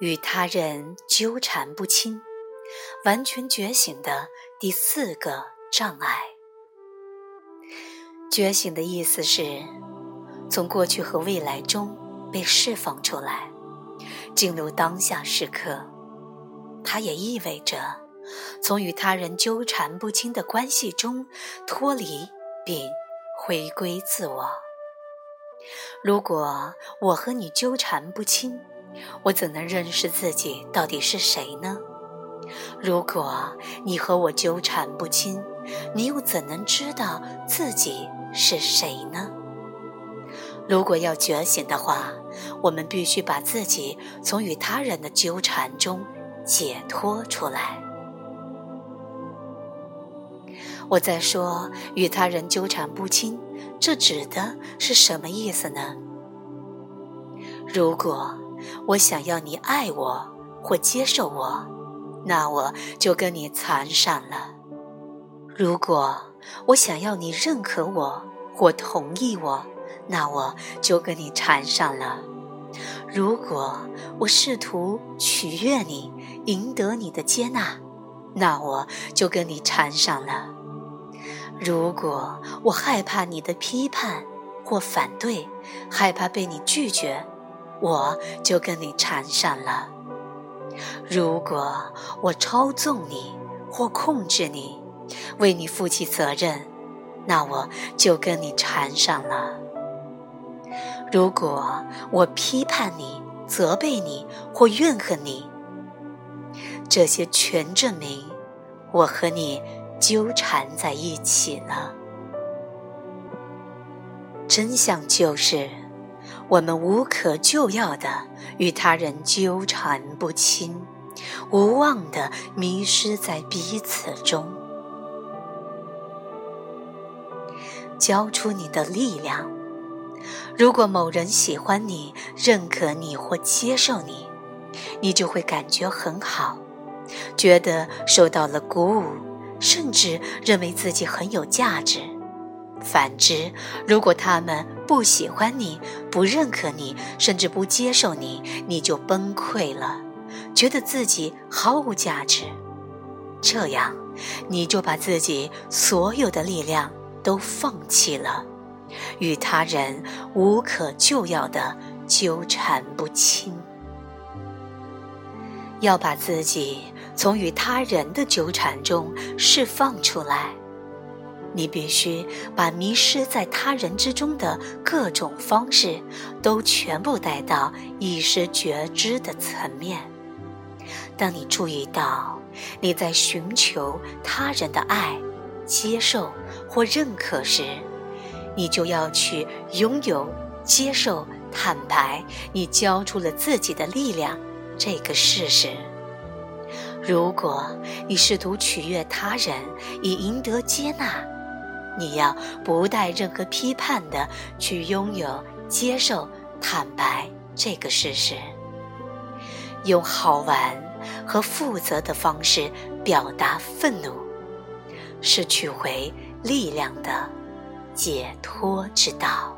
与他人纠缠不清，完全觉醒的第四个障碍。觉醒的意思是，从过去和未来中被释放出来，进入当下时刻。它也意味着，从与他人纠缠不清的关系中脱离，并回归自我。如果我和你纠缠不清，我怎能认识自己到底是谁呢？如果你和我纠缠不清，你又怎能知道自己是谁呢？如果要觉醒的话，我们必须把自己从与他人的纠缠中解脱出来。我在说与他人纠缠不清，这指的是什么意思呢？如果我想要你爱我或接受我，那我就跟你缠上了；如果我想要你认可我或同意我，那我就跟你缠上了；如果我试图取悦你、赢得你的接纳，那我就跟你缠上了。如果我害怕你的批判或反对，害怕被你拒绝，我就跟你缠上了。如果我操纵你或控制你，为你负起责任，那我就跟你缠上了。如果我批判你、责备你或怨恨你，这些全证明我和你。纠缠在一起了。真相就是，我们无可救药的与他人纠缠不清，无望的迷失在彼此中。交出你的力量。如果某人喜欢你、认可你或接受你，你就会感觉很好，觉得受到了鼓舞。甚至认为自己很有价值。反之，如果他们不喜欢你、不认可你，甚至不接受你，你就崩溃了，觉得自己毫无价值。这样，你就把自己所有的力量都放弃了，与他人无可救药的纠缠不清。要把自己从与他人的纠缠中释放出来，你必须把迷失在他人之中的各种方式都全部带到意识觉知的层面。当你注意到你在寻求他人的爱、接受或认可时，你就要去拥有、接受、坦白，你交出了自己的力量。这个事实。如果你试图取悦他人以赢得接纳，你要不带任何批判的去拥有、接受、坦白这个事实，用好玩和负责的方式表达愤怒，是取回力量的解脱之道。